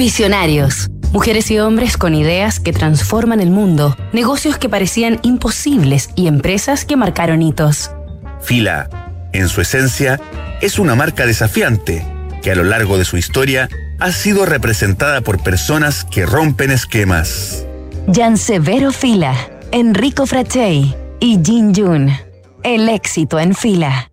Visionarios. Mujeres y hombres con ideas que transforman el mundo, negocios que parecían imposibles y empresas que marcaron hitos. Fila, en su esencia, es una marca desafiante que a lo largo de su historia ha sido representada por personas que rompen esquemas. Jan Severo Fila, Enrico Frachey y Jin Jun. El éxito en fila.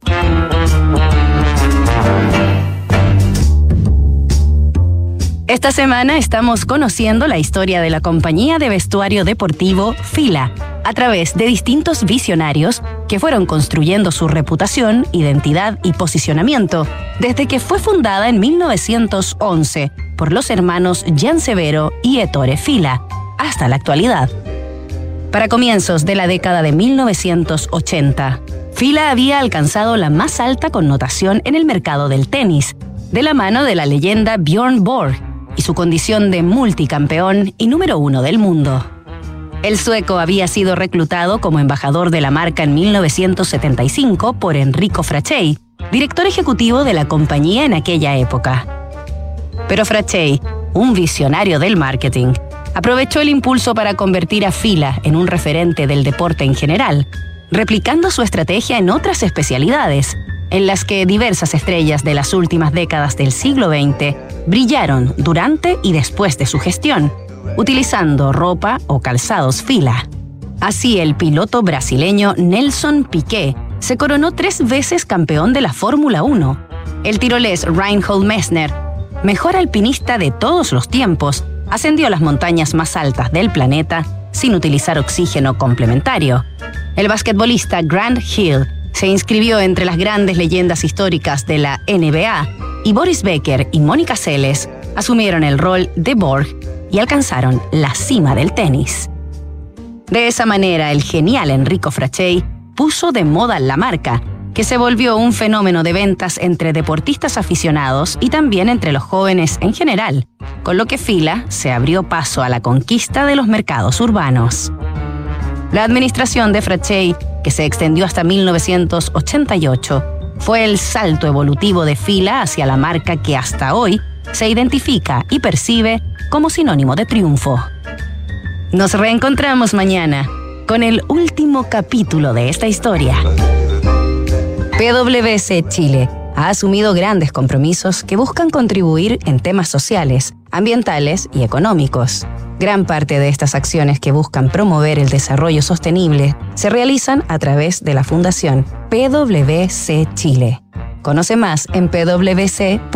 Esta semana estamos conociendo la historia de la compañía de vestuario deportivo Fila, a través de distintos visionarios que fueron construyendo su reputación, identidad y posicionamiento desde que fue fundada en 1911 por los hermanos Severo y Ettore Fila, hasta la actualidad. Para comienzos de la década de 1980, Fila había alcanzado la más alta connotación en el mercado del tenis, de la mano de la leyenda Bjorn Borg, y su condición de multicampeón y número uno del mundo. El sueco había sido reclutado como embajador de la marca en 1975 por Enrico Frachey, director ejecutivo de la compañía en aquella época. Pero Frachey, un visionario del marketing, aprovechó el impulso para convertir a Fila en un referente del deporte en general, replicando su estrategia en otras especialidades, en las que diversas estrellas de las últimas décadas del siglo XX brillaron durante y después de su gestión, utilizando ropa o calzados fila. Así el piloto brasileño Nelson Piquet se coronó tres veces campeón de la Fórmula 1. El tirolés Reinhold Messner, mejor alpinista de todos los tiempos, ascendió las montañas más altas del planeta sin utilizar oxígeno complementario. El basquetbolista Grant Hill se inscribió entre las grandes leyendas históricas de la NBA y Boris Becker y Mónica Seles asumieron el rol de Borg y alcanzaron la cima del tenis. De esa manera, el genial Enrico Frachey puso de moda la marca, que se volvió un fenómeno de ventas entre deportistas aficionados y también entre los jóvenes en general, con lo que Fila se abrió paso a la conquista de los mercados urbanos. La administración de Frachey que se extendió hasta 1988, fue el salto evolutivo de fila hacia la marca que hasta hoy se identifica y percibe como sinónimo de triunfo. Nos reencontramos mañana con el último capítulo de esta historia. PwC Chile ha asumido grandes compromisos que buscan contribuir en temas sociales, ambientales y económicos. Gran parte de estas acciones que buscan promover el desarrollo sostenible se realizan a través de la Fundación PwC Chile. Conoce más en pwc.cl.